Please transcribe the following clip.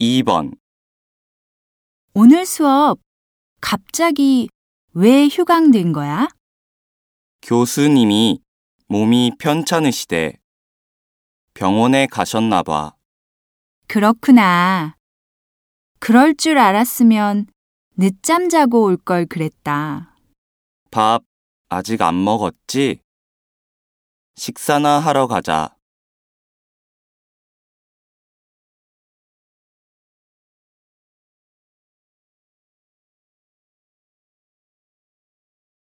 2번, 오늘 수업 갑자기 왜 휴강된 거야? 교수님이 몸이 편찮으시대. 병원에 가셨나 봐. 그렇구나. 그럴 줄 알았으면 늦잠 자고 올 걸 그랬다. 밥 아직 안 먹었지? 식사나 하러 가자.